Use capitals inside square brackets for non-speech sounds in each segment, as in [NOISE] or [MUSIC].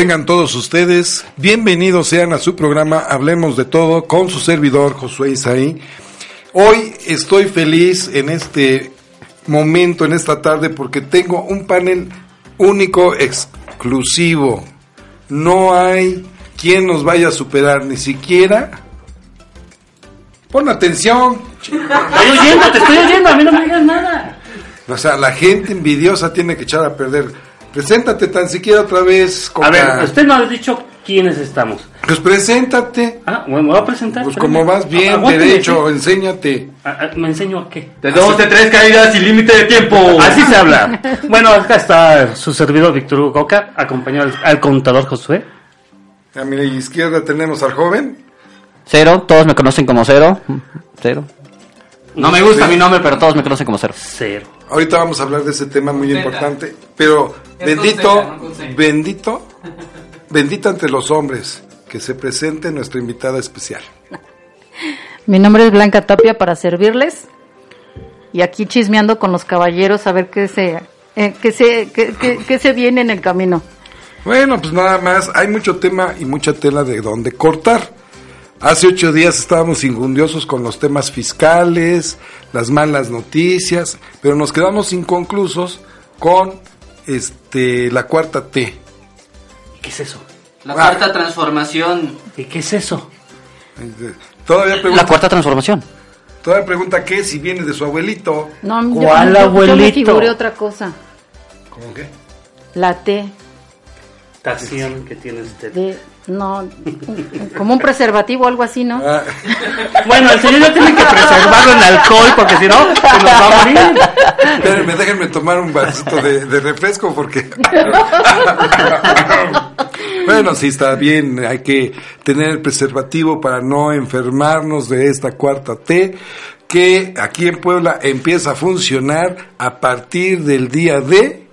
Tengan todos ustedes. Bienvenidos sean a su programa Hablemos de Todo con su servidor Josué Isaí. Hoy estoy feliz en este momento, en esta tarde, porque tengo un panel único, exclusivo. No hay quien nos vaya a superar, ni siquiera. Pon atención. Estoy oyendo, te estoy oyendo, a mí no me digas nada. O sea, la gente envidiosa tiene que echar a perder. Preséntate tan siquiera otra vez. A ver, usted no ha dicho quiénes estamos. Pues preséntate. Ah, bueno, me voy a presentar. Pues como vas bien, Aguánteme, derecho, sí. enséñate. Ah, ah, ¿Me enseño a qué? De dos, de tres caídas sin límite de tiempo. Así se habla. Bueno, acá está su servidor Víctor Hugo Coca, acompañado al, al contador Josué. A mi izquierda tenemos al joven. Cero, todos me conocen como cero. Cero. No me gusta mi nombre, pero todos me conocen como cero. Cero. Ahorita vamos a hablar de ese tema muy Zeta. importante. Pero Es bendito, no bendito, [LAUGHS] bendito ante los hombres que se presente nuestra invitada especial. Mi nombre es Blanca Tapia para servirles y aquí chismeando con los caballeros a ver qué se, eh, qué se, qué, qué- qué se viene en el camino. Bueno, pues nada más, hay mucho tema y mucha tela de dónde cortar. Hace ocho días estábamos injundiosos con los temas fiscales, las malas noticias, pero nos quedamos inconclusos con este la cuarta T. ¿Qué es eso? La Ah. cuarta transformación. ¿Y qué es eso? Todavía pregunta, La cuarta transformación. todavía pregunta qué si viene de su abuelito. No, yo- ¿Cuál yo, yo me abuelito? figuré otra cosa. ¿Cómo qué? La T Tación que tiene usted. de, no, como un preservativo o algo así, ¿no? Ah, Bueno, el señor ya tiene que preservarlo en alcohol porque si no, se nos va a morir. espérenme, déjenme tomar un vasito de, de refresco porque... bueno, sí está bien, hay que tener el preservativo para no enfermarnos de esta cuarta T que aquí en Puebla empieza a funcionar a partir del día de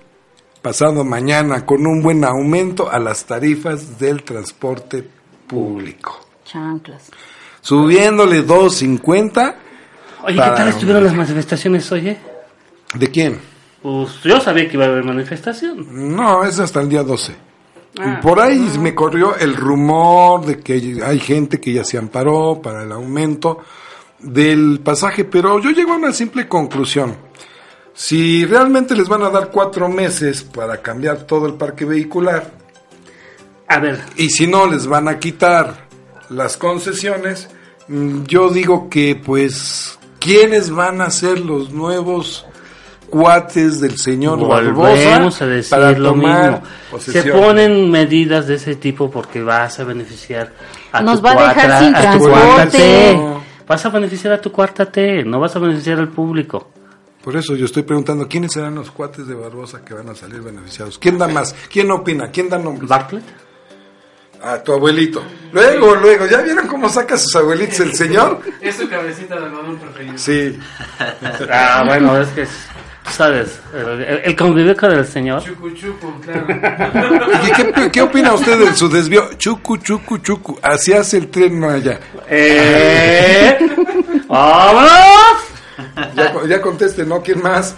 pasado mañana con un buen aumento a las tarifas del transporte público. Chanclas. Subiéndole 2.50. Oye, ¿qué tal estuvieron las manifestaciones hoy? eh? ¿De quién? Pues yo sabía que iba a haber manifestación. No, es hasta el día 12. Ah. Por ahí me corrió el rumor de que hay gente que ya se amparó para el aumento del pasaje, pero yo llego a una simple conclusión. Si realmente les van a dar cuatro meses para cambiar todo el parque vehicular, A ver, y si no les van a quitar las concesiones, mm, yo digo que pues, ¿quiénes van a ser los nuevos cuates del señor volvemos Barbosa a decir para lo tomar mismo. Se ponen medidas de ese tipo porque vas a beneficiar a Nos tu va a dejar cuarta- sin a transporte. Vas a beneficiar a tu cuarta T, no vas a beneficiar al público. Por eso yo estoy preguntando, ¿quiénes serán los cuates de Barbosa que van a salir beneficiados? ¿Quién da más? ¿Quién opina? ¿Quién da nombres? Bartlett. A tu abuelito. Luego, luego, ¿ya vieron cómo saca a sus abuelitos el señor? [LAUGHS] Es su cabecita de algodón preferido. Sí. Ah, bueno, es que, sabes, el, el- el convivio con el señor. Chucu chucu, claro. ¿Y qué, qué opina usted de su desvío? Chucu, chucu, chucu. Así hace el tren no allá. ¡Eh! [LAUGHS] ¡Vámonos! Ya ya conteste, ¿no? ¿Quién más?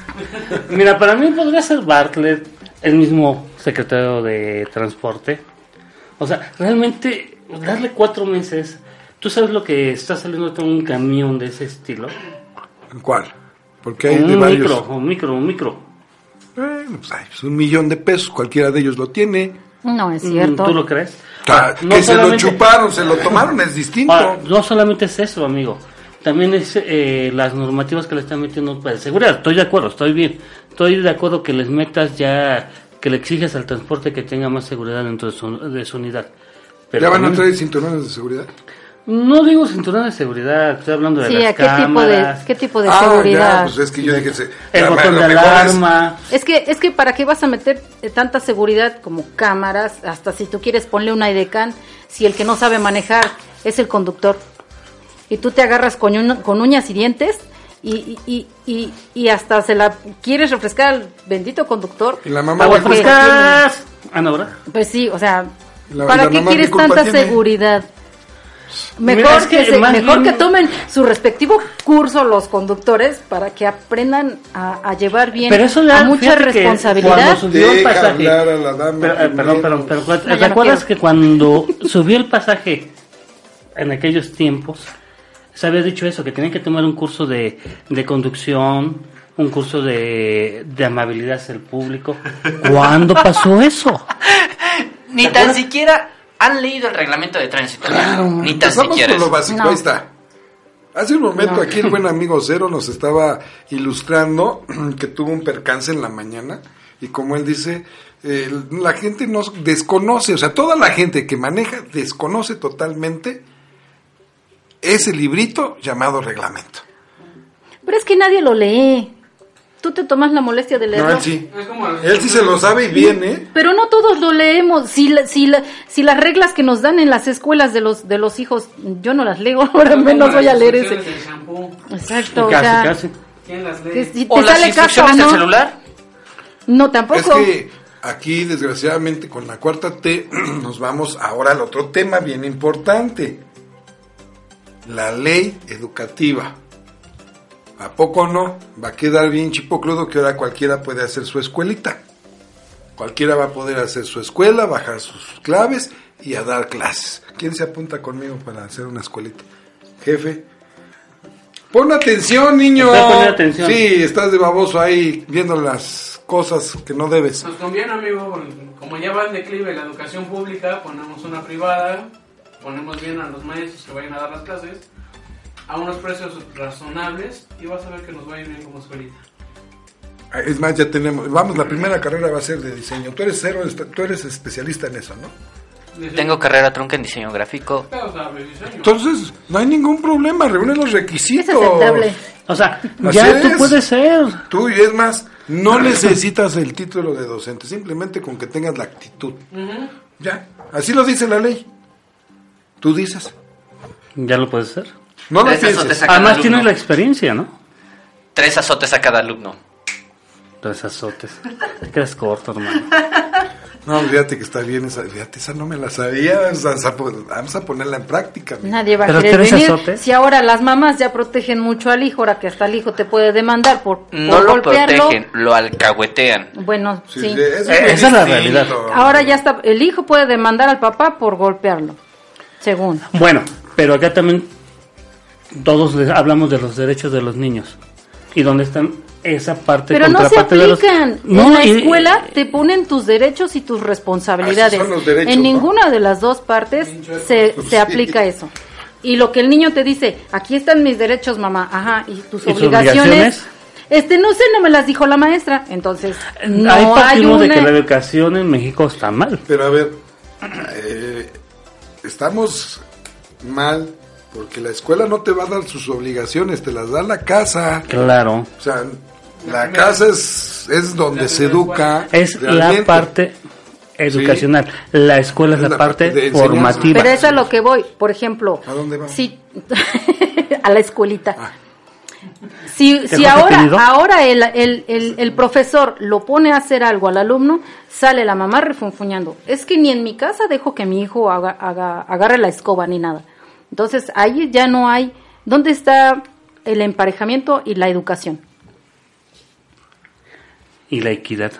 Mira, para mí podría ser Bartlett, el mismo secretario de transporte. O sea, realmente darle cuatro meses. ¿Tú sabes lo que está saliendo de un camión de ese estilo? ¿Cuál? Porque hay de un varios. micro, un micro, un micro. Bueno, pues, ay, pues un millón de pesos, cualquiera de ellos lo tiene. No, es cierto. ¿Tú lo crees? Ah, No que se lo chuparon, se lo tomaron, es distinto. Ahora, no solamente es eso, amigo. También es eh, las normativas que le están metiendo para seguridad. Estoy de acuerdo, estoy bien. Estoy de acuerdo que les metas ya, que le exiges al transporte que tenga más seguridad dentro de su, de su unidad. Pero ¿Ya van a traer cinturones de seguridad? No digo cinturón de seguridad, estoy hablando de Sí, las ¿a qué tipo de, cámaras, qué tipo de Ah, seguridad? ya, pues es que yo dije... el botón de es- alarma. Es que, es que para qué vas a meter eh, tanta seguridad como cámaras, hasta si tú quieres ponle una IDECAN, si el que no sabe manejar es el conductor. Y tú te agarras con, uña- con uñas y dientes y, y, y, y- hasta se la quieres refrescar al bendito conductor. Y la mamá Aguas ¿qué culpa frescas. Ah, no, ¿verdad? Pues sí, o sea, La- ¿para la qué quieres ¿qué culpa tanta tiene? seguridad? Mira, Mejor, es que, que se- más mejor bien- que tomen su respectivo curso los conductores para que aprendan a, a llevar bien Pero eso ya, a mucha responsabilidad. cuando subió el pasaje. a la dama Pero, eh, perdón, perdón, pero ¿te No, ya no acuerdas que cuando subió el pasaje en aquellos tiempos, se había dicho eso, que tenían que tomar un curso de, de conducción, un curso de, de amabilidad hacia el público? ¿Cuándo pasó eso? [LAUGHS] Ni tan siquiera han leído el reglamento de tránsito. Ni tan Empezamos siquiera. con lo básico, No. ahí está. Hace un momento No. aquí el buen amigo Cero nos estaba ilustrando [CLEARS THROAT] que tuvo un percance en la mañana y como él dice, eh, la gente no desconoce, o sea, toda la gente que maneja desconoce totalmente ese librito llamado reglamento. Pero es que nadie lo lee. Tú te tomas la molestia de leerlo. No, él sí. Él se lo sabe y bien, ¿eh? Pero no todos lo leemos. Si, la- si, la- si las reglas que nos dan en las escuelas de los de los hijos, yo no las leo, [LAUGHS] ahora menos voy a leer ese. Exacto, o casi, sea, casi. ¿Quién las lee? si O te las o instrucciones del no. celular. No, tampoco. Es que aquí, desgraciadamente, con la cuarta T, [CLEARS THROAT] nos vamos ahora al otro tema bien importante. La ley educativa. ¿A poco no? Va a quedar bien chipocludo que ahora cualquiera puede hacer su escuelita. Cualquiera va a poder hacer su escuela, bajar sus claves y a dar clases. ¿Quién se apunta conmigo para hacer una escuelita? Jefe. Pon atención, niño. Atención. Sí, estás de baboso ahí viendo las cosas que no debes. Nos conviene, amigo, como ya va en declive la educación pública, ponemos una privada, ponemos bien a los maestros que vayan a dar las clases a unos precios razonables y vas a ver que nos va a ir bien como escuelita. Ah, Es más, ya tenemos. Vamos, la primera carrera va a ser de diseño. Tú eres cero, tú eres especialista en eso, ¿no? Diseño- Tengo carrera trunca en diseño gráfico. Diseño. Entonces, no hay ningún problema, reúne los es requisitos. aceptable. O sea, Así ya tú es. puedes ser. Tú, y es más, no necesitas el título de docente, simplemente con que tengas la actitud. Ujú. Ya, así lo dice la ley. Tú dices. Ya lo puedes ser. No lo pienses. a cada Además alumno. tienes la experiencia, ¿no? Tres azotes a cada alumno. Tres azotes. Te quedas corto, hermano. No, fíjate que está bien esa, fíjate, esa no me la sabía. Vamos a, vamos a ponerla en práctica. Nadie va a Pero querer venir. azotes. Si ahora las mamás ya protegen mucho al hijo, ahora que hasta el hijo te puede demandar por, No por lo golpearlo. protegen, lo alcahuetean. Bueno, Sí, sí. eso Eh, muy esa es la realidad. Ahora ya está, el hijo puede demandar al papá por golpearlo, según. Bueno, pero acá también todos les- hablamos de los derechos de los niños. ¿Y dónde están esa parte Pero no se contraparte de los- aplican. No, en la y- escuela te ponen tus derechos y tus responsabilidades. Así son los derechos, en ¿no? ninguna de las dos partes se, se sí. aplica eso. Y lo que el niño te dice, aquí están mis derechos, mamá, ajá, y tus ¿Y obligaciones. obligaciones? Este, no sé, no me las dijo la maestra. Entonces, no Ahí hay partimos una... de que la educación en México está mal. Pero a ver, eh, estamos mal porque la escuela no te va a dar sus obligaciones, te las da la casa. Claro. O sea, la casa es, es donde se educa. Es la parte educacional. La escuela es, la, parte, formativa. Pero es a lo que voy. Por ejemplo, ¿A dónde vamos? si [LAUGHS] a la escuelita. Ah. Si, si ¿Tengo ahora, ahora el, el, el, el profesor lo pone a hacer algo al alumno, sale la mamá refunfuñando. Es que ni en mi casa dejo que mi hijo haga, haga, agarre la escoba ni nada. Entonces ahí ya no hay. ¿Dónde está el emparejamiento y la educación? ¿Y la equidad?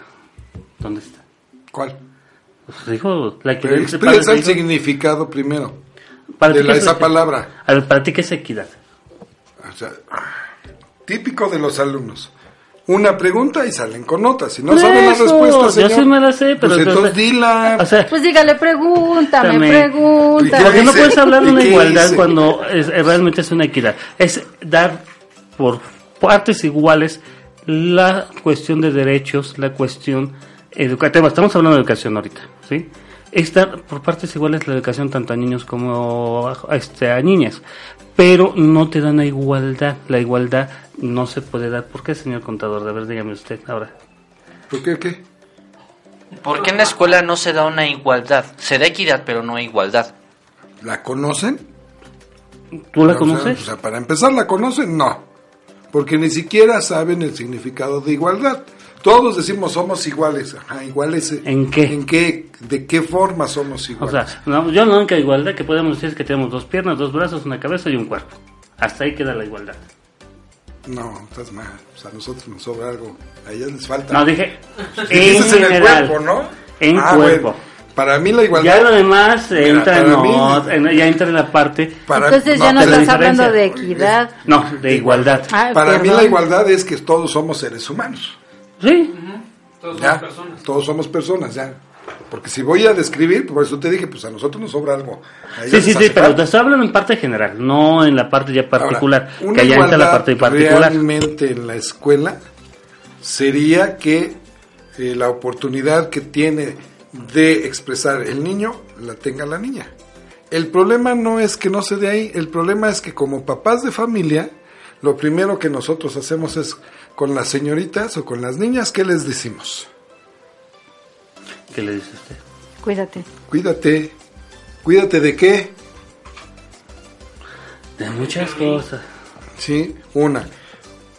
¿Dónde está? ¿Cuál? Pues dijo, la equidad. Pero expresa el significado primero para de ti, la- ¿qué es esa equidad? palabra. A ver, para ti, ¿qué es equidad? O sea, típico de los alumnos. Una pregunta y salen con otra. Si no Por saben la eso, respuesta, yo señor, sí me la sé, pero pues entonces entonces- dila. O sea, Pues dígale, pregúntame, También. pregúntame. ¿Por qué no puedes hablar de ¿Y una igualdad cuando es- realmente es una equidad? Es dar por partes iguales la cuestión de derechos, la cuestión educativa. Estamos hablando de educación ahorita, ¿sí? Es dar por partes iguales la educación tanto a niños como a, este, a niñas. Pero no te dan la igualdad. La igualdad no se puede dar. ¿Por qué, señor contador? A ver, dígame usted ahora. ¿Por qué qué? ¿Por qué en la escuela no se da una igualdad? Se da equidad, pero no igualdad. ¿La conocen? ¿Tú la O conoces? O sea, para empezar, ¿la conocen? No. Porque ni siquiera saben el significado de igualdad. Todos decimos somos iguales. Ajá, iguales. ¿En qué? ¿En qué? ¿De qué forma somos O iguales? sea, no, yo la única igualdad que podemos decir es que tenemos dos piernas, dos brazos, una cabeza y un cuerpo. Hasta ahí queda la igualdad. No, estás mal. O sea, a nosotros nos sobra algo. A ellas les falta. No, dije en Dijiste en el general. cuerpo, ¿no? En Ah, cuerpo. bueno. Para mí la igualdad... Ya lo demás Mira, entra, en, mí- ot- en- ya entra en la parte... para- Entonces ya no estás hablando de equidad. No, de igualdad. Ah, Para mí perdón. la igualdad es que todos somos seres humanos. Sí, Todos ¿ya? somos personas. Todos somos personas, ya. Porque si voy a describir, por eso te dije, pues a nosotros nos sobra algo. Sí, sí, sí, pero te estoy hablando en parte general, no en la parte ya particular. Ahora, que allá entra la parte particular. Realmente en la escuela sería que eh, la oportunidad que tiene de expresar el niño la tenga la niña. El problema no es que no se dé ahí, el problema es que como papás de familia, lo primero que nosotros hacemos es con las señoritas o con las niñas, ¿qué les decimos? ¿Qué le dice usted? Cuídate. Cuídate. ¿Cuídate de qué? De muchas cosas. Sí, una.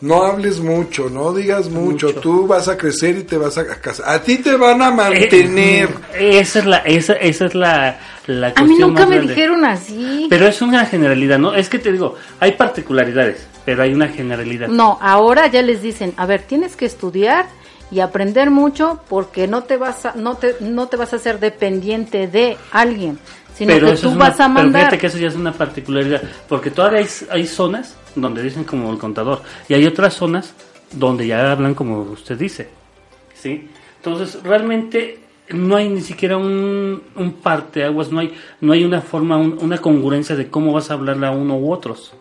No hables mucho, no digas mucho. Mucho. Tú vas a crecer y te vas a casar. A ti te van a mantener. Eh, [LAUGHS] esa es la, esa, esa es la, la A cuestión mí nunca más me grande. dijeron así. Pero es una generalidad, ¿no? Es que te digo, hay particularidades, pero hay una generalidad. No, ahora ya les dicen, a ver, tienes que estudiar y aprender mucho porque no te vas a, no te, no te vas a hacer dependiente de alguien, sino que tú una- vas a Pero mandar. fíjate que eso ya es una particularidad, porque todavía hay, hay zonas donde dicen como el contador, y hay otras zonas donde ya hablan como usted dice, ¿sí? Entonces, realmente no hay ni siquiera un, un parteaguas, no hay, no hay una forma, un- una congruencia de cómo vas a hablarle a uno u otros.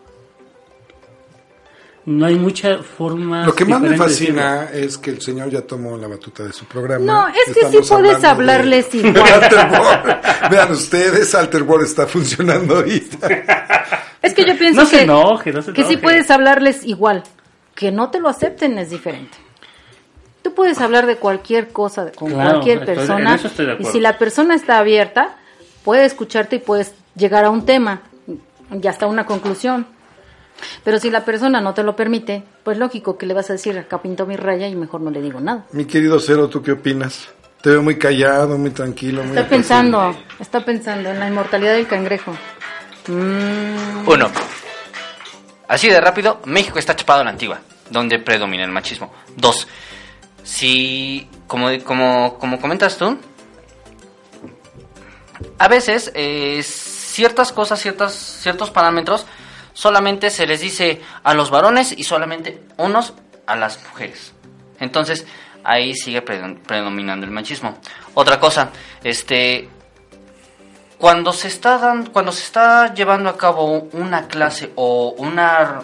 No hay mucha forma. Lo que más me de fascina es que el señor ya tomó la batuta de su programa. No, es que sí Estamos puedes hablando de- hablarles de [LAUGHS] igual. Vean ustedes, Alterboard está funcionando ahorita. [LAUGHS] Es que yo pienso No se que, enoje, no se que sí puedes hablarles igual. Que no te lo acepten es diferente. Tú puedes hablar de cualquier cosa con Claro, cualquier estoy- en persona. eso estoy de y si la persona está abierta, puede escucharte y puedes llegar a un tema y hasta una conclusión. Pero si la persona no te lo permite, pues lógico que le vas a decir, acá pinto mi raya y mejor no le digo nada. Mi querido Cero, ¿tú qué opinas? Te veo muy callado, muy tranquilo. Muy Está pensando, está pensando en la inmortalidad del cangrejo. Mm, Uno. Así de rápido, México está chapado a la antigua, donde predomina el machismo. Dos. Si, como, como, como comentas tú, a veces eh, ciertas cosas, ciertas, ciertos parámetros, solamente se les dice a los varones y solamente unos a las mujeres. Entonces, ahí sigue predom- predominando el machismo. Otra cosa, este, cuando se está dando, cuando se está llevando a cabo una clase o una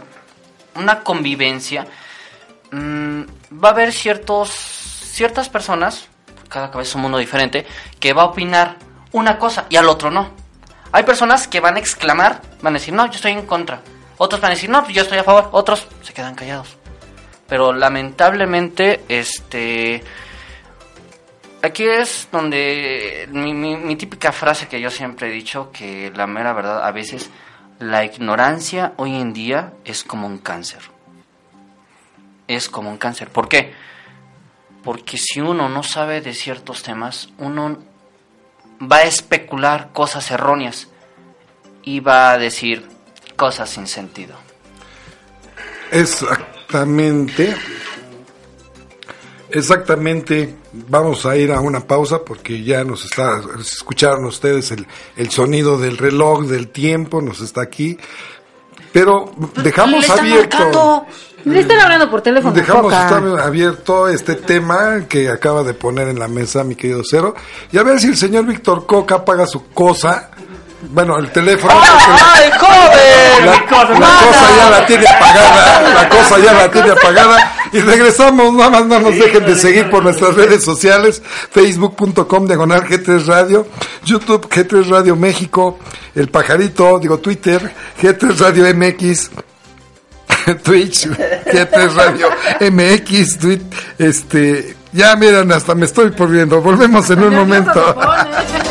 una convivencia mm, va a haber ciertos ciertas personas cada cabeza es un mundo diferente que va a opinar una cosa y al otro no hay personas que van a exclamar van a decir no yo estoy en contra otros van a decir no yo estoy a favor otros se quedan callados pero lamentablemente este Aquí es donde mi, mi- mi típica frase que yo siempre he dicho, que la mera verdad a veces la ignorancia hoy en día es como un cáncer. Es como un cáncer. ¿Por qué? Porque si uno no sabe de ciertos temas, uno va a especular cosas erróneas y va a decir cosas sin sentido. Exactamente. Exactamente, vamos a ir a una pausa porque ya nos está, escucharon ustedes el, el sonido del reloj, del tiempo, nos está aquí, pero dejamos abierto, marcando. Le están hablando por teléfono. dejamos estar abierto este tema que acaba de poner en la mesa mi querido Cero, y a ver si el señor Víctor Coca paga su cosa, bueno, el teléfono. ¡Ay, joven! La, la cosa ya la tiene apagada, la [LAUGHS] cosa ya la tiene apagada y regresamos, nada más no nos dejen de seguir por nuestras redes sociales, facebook.com diagonal G3 Radio, YouTube G3 Radio México, El Pajarito, digo Twitter, G3 Radio MX, [LAUGHS] Twitch, G3 Radio MX, tweet, este, ya miren, hasta me estoy poniendo, volvemos en un momento. [LAUGHS]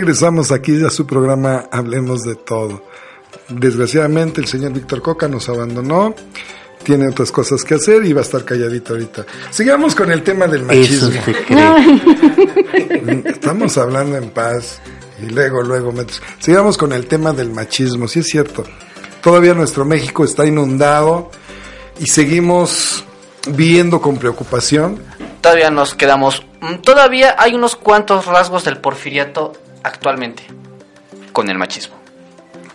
regresamos aquí a su programa Hablemos de todo. Desgraciadamente el señor Víctor Coca nos abandonó, tiene otras cosas que hacer y va a estar calladito ahorita. Sigamos con el tema del Eso machismo. se cree. [LAUGHS] Estamos hablando en paz y luego, luego, metes- sigamos con el tema del machismo, sí es cierto. Todavía nuestro México está inundado y seguimos viendo con preocupación. Todavía nos quedamos. mm, Todavía hay unos cuantos rasgos del porfiriato actualmente con el machismo.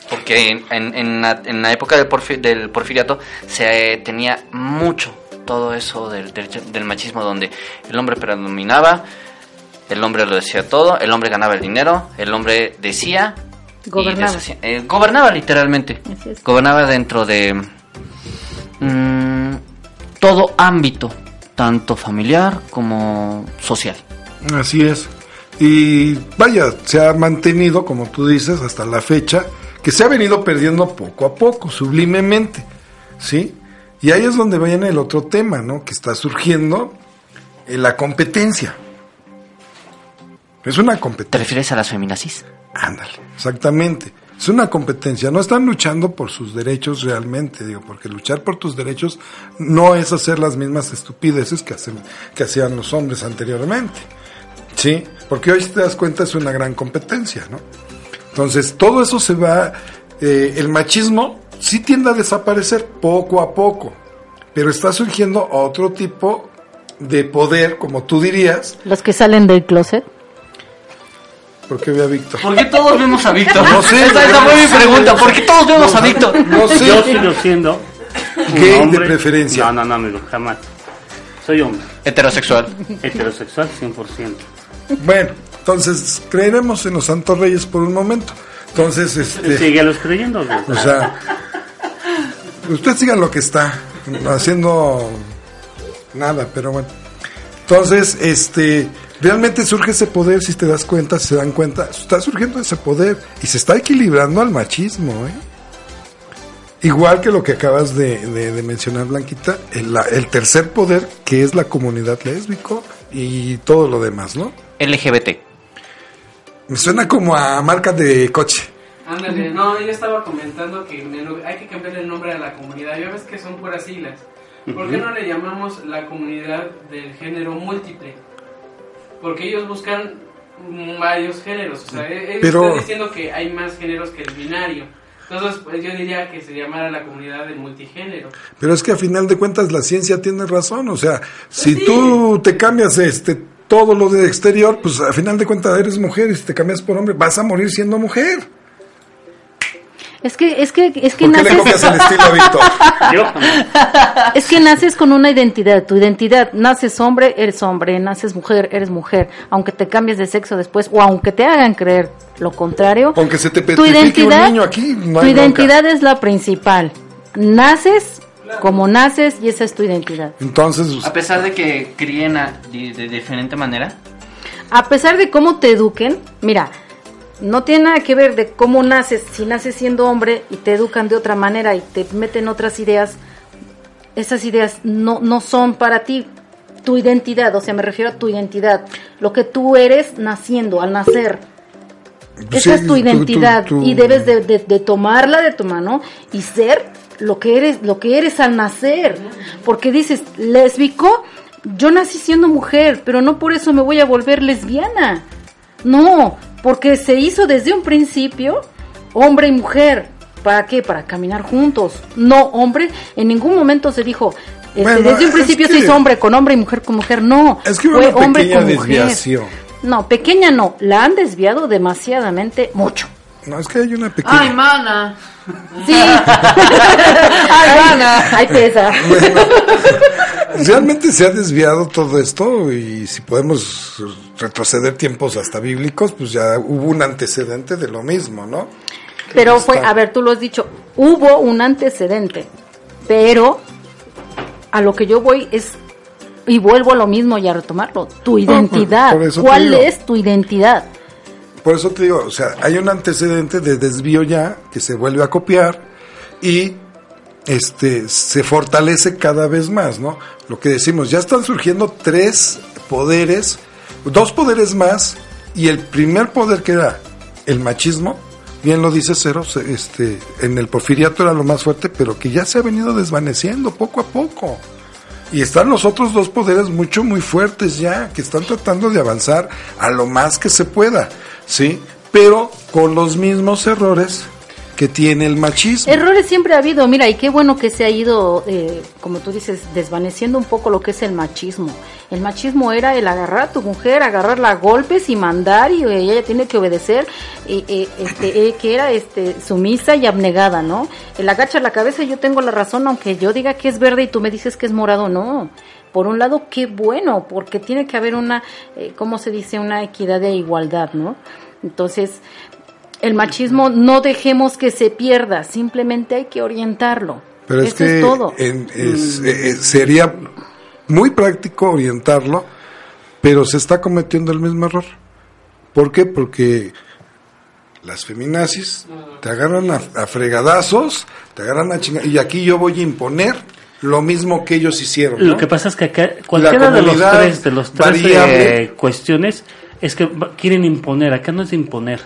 Porque en, en- en la, en la época del, porfi- del porfiriato se eh, tenía mucho todo eso del, del- del machismo, donde el hombre predominaba, el hombre lo decía todo, el hombre ganaba el dinero, el hombre decía. Gobernaba. Eh, gobernaba literalmente. Gobernaba dentro de mm, todo ámbito, tanto familiar como social. Así es. Y vaya, se ha mantenido, como tú dices, hasta la fecha, que se ha venido perdiendo poco a poco, sublimemente. ¿Sí? Y ahí es donde viene el otro tema, ¿no? Que está surgiendo eh, la competencia. Es una ¿Te competencia. refieres a las feminazis? Ándale, exactamente. Es una competencia. No están luchando por sus derechos realmente, digo, porque luchar por tus derechos no es hacer las mismas estupideces que, hacen, que hacían los hombres anteriormente. Sí, porque hoy si te das cuenta es una gran competencia, ¿no? Entonces, todo eso se va, eh, el machismo sí tiende a desaparecer poco a poco, pero está surgiendo otro tipo de poder, como tú dirías, Los que salen del closet. porque ve a Víctor. ¿Por qué todos vemos a Víctor? No sé, Esa, esa fue mi pregunta. ¿Por qué todos vemos a Víctor? No sé. Yo sigo siendo Gay de preferencia. No, no, no, amigo, jamás. Soy hombre, Heterosexual. heterosexual 100%. Bueno, entonces creeremos en los santos reyes por un momento. Entonces, este, Síguelos creyendo. güey. o sea, usted siga lo que está haciendo nada, pero bueno. Entonces, este, realmente surge ese poder, si te das cuenta, si se dan cuenta, está surgiendo ese poder y se está equilibrando al machismo, ¿eh? Igual que lo que acabas de, de- de mencionar, Blanquita, el, el tercer poder, que es la comunidad lésbico y todo lo demás, ¿no? LGBT. Me suena como a marca de coche. Ándale, no, yo estaba comentando que hay que cambiar el nombre a la comunidad. Ya ves que son puras siglas. ¿Por qué no le llamamos la comunidad del género múltiple? Porque ellos buscan varios géneros. O sea, ellos Pero- están diciendo que hay más géneros que el binario. Entonces, pues yo diría que se llamara la comunidad del multigénero. Pero es que a final de cuentas la ciencia tiene razón, o sea, si sí. tú te cambias este todo lo de exterior, pues a final de cuentas eres mujer y si te cambias por hombre vas a morir siendo mujer. Es que, es que, es que ¿Por qué le copias naces, el estilo a Víctor? [LAUGHS] Yo jamás. es que naces con una identidad. Tu identidad, naces hombre, eres hombre, naces mujer, eres mujer. Aunque te cambies de sexo después o aunque te hagan creer lo contrario. Aunque se te tu petrifique un niño aquí, no tu identidad es la principal. Naces como naces y esa es tu identidad. Entonces, A pesar de que críen a- de, de diferente manera. A pesar de cómo te eduquen, mira, no tiene nada que ver de cómo naces, si naces siendo hombre y te educan de otra manera y te meten otras ideas, esas ideas no, no son para ti. Tu identidad, o sea, me refiero a tu identidad, lo que tú eres naciendo, al nacer. pues Esa sí, es tu identidad y debes de, de- de tomarla de tu mano y ser lo que eres, lo que eres al nacer. Porque dices, lésbico, yo nací siendo mujer, pero no por eso me voy a volver lesbiana. No, porque se hizo desde un principio hombre y mujer. ¿Para qué? Para caminar juntos. No, hombre, en ningún momento se dijo, este, Bueno, desde un principio se hizo hombre con hombre y mujer con mujer. No, Es que fue una hombre con mujer. No, pequeña no, la han desviado demasiadamente mucho. No es que hay una pequeña ¡Ay, mana! Sí. [LAUGHS] Ay, mana. Ay, pesa. Realmente se ha desviado todo esto y si podemos retroceder tiempos hasta bíblicos, pues ya hubo un antecedente de lo mismo, ¿no? Pero fue, está. a ver, tú lo has dicho, hubo un antecedente, pero a lo que yo voy es, y vuelvo a lo mismo y a retomarlo, tu identidad. eso te ¿Cuál es tu identidad? Por eso te digo, o sea, hay un antecedente de desvío ya que se vuelve a copiar y este se fortalece cada vez más, ¿no? Lo que decimos, ya están surgiendo tres poderes, dos poderes más Y el primer poder que era el machismo, bien lo dice Cero, este, en el porfiriato era lo más fuerte, pero que ya se ha venido desvaneciendo poco a poco. Y están los otros dos poderes mucho, muy fuertes ya, que están tratando de avanzar a lo más que se pueda, ¿sí? Pero con los mismos errores que tiene el machismo. Errores siempre ha habido, mira, y qué bueno que se ha ido, eh, como tú dices, desvaneciendo un poco lo que es el machismo. El machismo era el agarrar a tu mujer, agarrarla a golpes y mandar, y ella tiene que obedecer, y, eh, este, eh, que era este, sumisa y abnegada, ¿no? El agacha la cabeza yo tengo la razón, aunque yo diga que es verde y tú me dices que es morado, no. Por un lado, qué bueno, porque tiene que haber una, eh, ¿cómo se dice? Una equidad e igualdad, ¿no? Entonces, el machismo no dejemos que se pierda, simplemente hay que orientarlo. Pero es Eso que es todo. en- es- eh, eh, sería muy práctico orientarlo, pero se está cometiendo el mismo error. ¿Por qué? Porque las feminazis te agarran a, a fregadazos, te agarran a chingar, y aquí yo voy a imponer lo mismo que ellos hicieron. Lo ¿no? que pasa es que acá, cualquiera de los tres, de los tres eh, cuestiones, es que quieren imponer. Acá no es de imponer.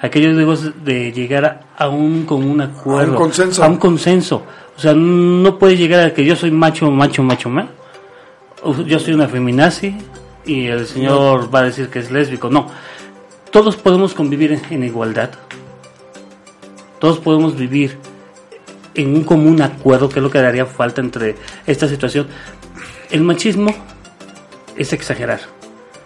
Aquello digo es de llegar a, a un común acuerdo. consenso. A un consenso. O sea, no puedes llegar a que yo soy macho, macho, macho, ma. O Yo soy una feminazi y el señor va a decir que es lésbico. No. Todos podemos convivir en, en igualdad. Todos podemos vivir en un común acuerdo, que es lo que daría falta entre esta situación. El machismo es exagerar.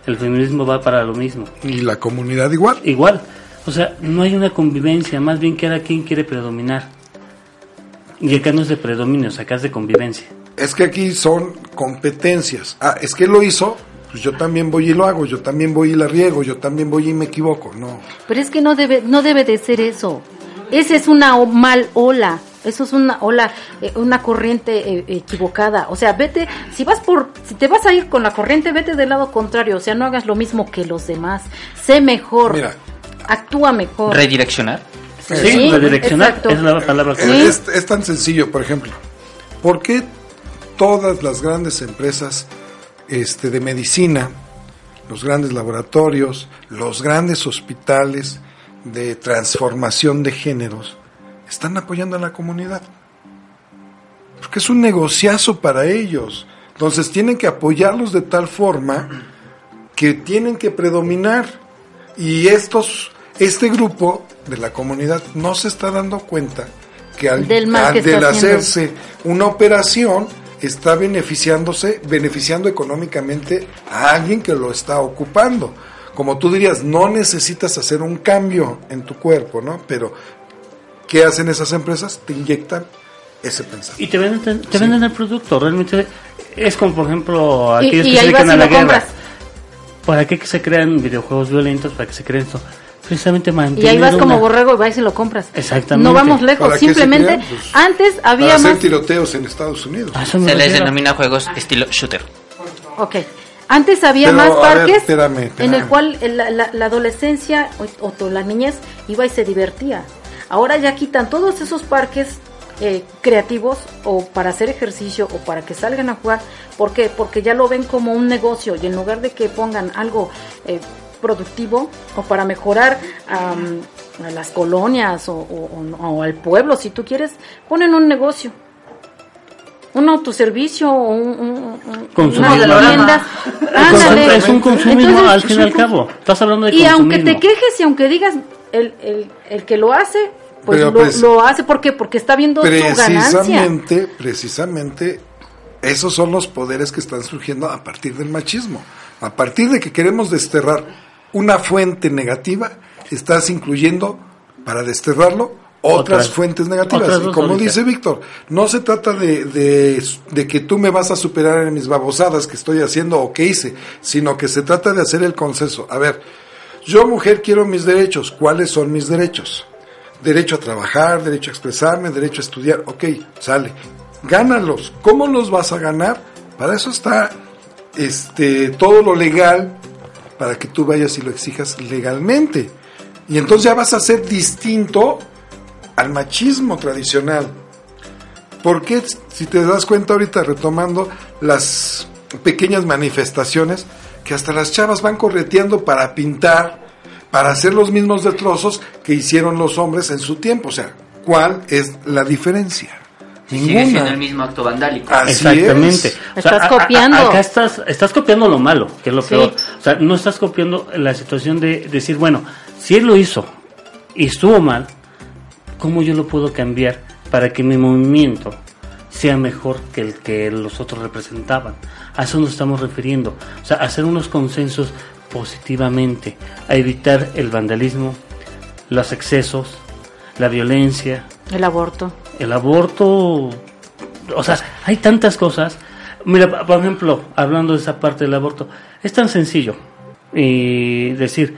El feminismo va para lo mismo. Y la comunidad igual. Igual. O sea, no hay una convivencia, más bien cada quien quiere predominar. Y acá no es de predominio, o sea, acá es de convivencia. Es que aquí son competencias. Ah, es que lo hizo, pues yo también voy y lo hago, yo también voy y la riego, yo también voy y me equivoco. No. Pero es que no debe, no debe de ser eso. Esa es una mal ola. Eso es una ola, eh, una corriente eh, equivocada. O sea, vete, si vas por, si te vas a ir con la corriente, vete del lado contrario. O sea, no hagas lo mismo que los demás. Sé mejor. Mira. Actúa mejor. Redireccionar. Sí, Sí, redireccionar exacto. es la palabra es- es tan sencillo, por ejemplo, ¿por qué todas las grandes empresas este, de medicina, los grandes laboratorios, los grandes hospitales de transformación de géneros, están apoyando a la comunidad? Porque es un negociazo para ellos. Entonces tienen que apoyarlos de tal forma que tienen que predominar. Y estos, este grupo de la comunidad no se está dando cuenta que al, Del al- que haciendo. hacerse una operación está beneficiándose, beneficiando económicamente a alguien que lo está ocupando. Como tú dirías, no necesitas hacer un cambio en tu cuerpo, ¿no? Pero, ¿qué hacen esas empresas? Te inyectan ese pensamiento. Y te venden, te venden el producto, realmente es como por ejemplo Y, aquellos y que se dedican y a la guerra. compras. ¿Para qué que se crean videojuegos violentos? ¿Para qué se creen esto? Precisamente Y mantener ahí vas como borrego y vas y lo compras. Exactamente. No vamos lejos, ¿Para qué se simplemente crean? Pues, antes Para había hacer más. tiroteos en Estados Unidos. A eso me Se les refiero. denomina juegos estilo shooter. Ok. Antes había Pero, más ver, parques espérame, en el cual el- la, la- la adolescencia o, o la niñez iba y se divertía. Ahora ya quitan todos esos parques eh, creativos o para hacer ejercicio o para que salgan a jugar. ¿Por qué? Porque ya lo ven como un negocio y en lugar de que pongan algo eh, productivo o para mejorar a las colonias o, o- al pueblo, si tú quieres, ponen un negocio. Un autoservicio o un, un- tiendas. Ándale. Es un consumismo Entonces, al fin y al cabo. Estás hablando de y aunque te quejes y aunque digas, el, el, el que lo hace, pues Pero lo, hace ¿por qué? porque está viendo su ganancia. Precisamente, precisamente, esos son los poderes que están surgiendo a partir del machismo. A partir de que queremos desterrar una fuente negativa, estás incluyendo, para desterrarlo, otras, Otras- fuentes negativas. otras y como ahorita. dice Víctor, no se trata de, de, de que tú me vas a superar en mis babosadas que estoy haciendo o que hice, sino que se trata de hacer el consenso. A ver, yo mujer quiero mis derechos. ¿Cuáles son mis derechos? Derecho a trabajar, derecho a expresarme, derecho a estudiar. Ok, sale. Gánalos. ¿Cómo los vas a ganar? Para eso está este todo lo legal para que tú vayas y lo exijas legalmente. Y entonces ya vas a ser distinto al machismo tradicional. Porque si te das cuenta ahorita retomando las pequeñas manifestaciones que hasta las chavas van correteando para pintar, para hacer los mismos destrozos que hicieron los hombres en su tiempo. O sea, ¿cuál es la diferencia? Sigue siendo el mismo acto vandálico. Así Exactamente. es. O sea, Estás a- a- copiando. acá estás, estás copiando lo malo, que es lo Sí. peor. O sea, no estás copiando la situación de decir, bueno, si él lo hizo y estuvo mal, ¿cómo yo lo puedo cambiar para que mi movimiento sea mejor que el que los otros representaban? A eso nos estamos refiriendo. O sea, hacer unos consensos positivamente, a evitar el vandalismo, los excesos, la violencia, El aborto. el aborto, o sea, hay tantas cosas. Mira, por ejemplo, hablando de esa parte del aborto, es tan sencillo y decir,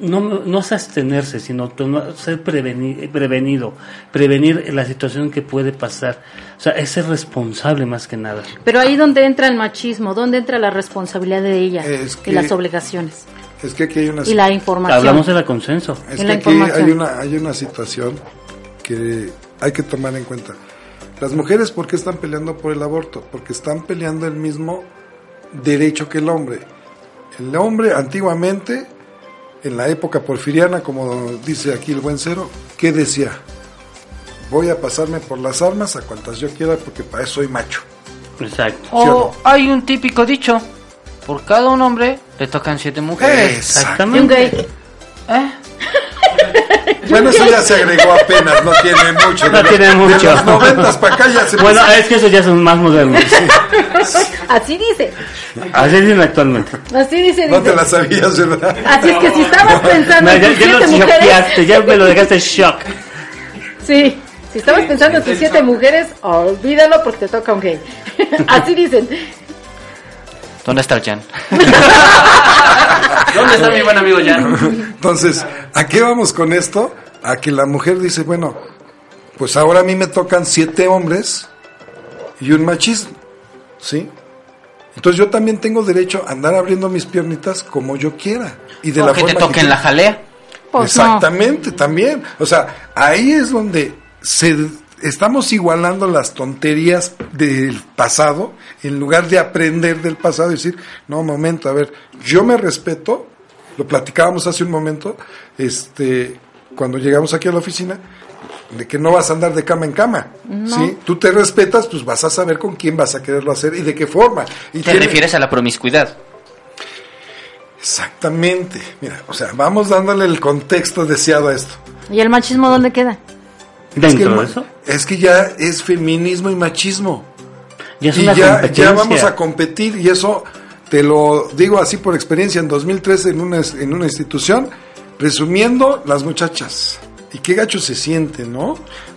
no, no es abstenerse, sino ser preveni- prevenido, prevenir la situación que puede pasar. O sea, es ser responsable más que nada. Pero ahí donde entra el machismo, donde entra la responsabilidad de ella Es que- y las obligaciones Es que aquí hay una y la información. Hablamos de la consenso. Es que la aquí información. hay una, hay una situación que hay que tomar en cuenta. Las mujeres, ¿por qué están peleando por el aborto? Porque están peleando el mismo derecho que el hombre. El hombre antiguamente, en la época porfiriana, como dice aquí el buen cero, ¿qué decía? Voy a pasarme por las armas a cuantas yo quiera porque para eso soy macho. Exacto. ¿Sí o O hay un típico dicho, por cada un hombre le tocan siete mujeres. Exacto. Y un gay. ¿Eh? [LAUGHS] Bueno, eso ya se agregó apenas, no tiene mucho. No De tiene mucho. De los noventas para acá ya se Bueno, es que esos ya son más modernos. Así dice. Así dicen actualmente. Así dice. No te la sabías, ¿verdad? Así es que si estabas pensando No, en ya, tus ya siete lo mujeres. ya me lo dejaste shock. Sí. Si estabas pensando en tus siete mujeres, olvídalo porque te toca un gay. [LAUGHS] Así dicen. ¿Dónde está el Jan? [LAUGHS] ¿Dónde está mi buen amigo Jan? Entonces, ¿a qué vamos con esto? A que la mujer dice, bueno, pues ahora a mí me tocan siete hombres y un machismo, ¿sí? Entonces yo también tengo derecho a andar abriendo mis piernitas como yo quiera. Y de ¿O la que te forma toquen la jalea? Pues no. Exactamente, también. O sea, ahí es donde se estamos igualando las tonterías del pasado en lugar de aprender del pasado y decir, no, momento, a ver, yo me respeto, lo platicábamos hace un momento, este, cuando llegamos aquí a la oficina, de que no vas a andar de cama en cama, ¿sí? Tú te respetas, pues vas a saber con quién vas a quererlo hacer y de qué forma. Y ¿Te tiene- refieres a la promiscuidad? Exactamente. Mira, o sea, vamos dándole el contexto deseado a esto. ¿Y el machismo dónde queda? Es que, Dentro el ma- de eso, es que ya es feminismo y machismo. ya es y una ya, competencia. ya vamos a competir y eso te lo digo así por experiencia en 2013 en una, en una institución, presumiendo las muchachas. Y qué gacho se siente, ¿no?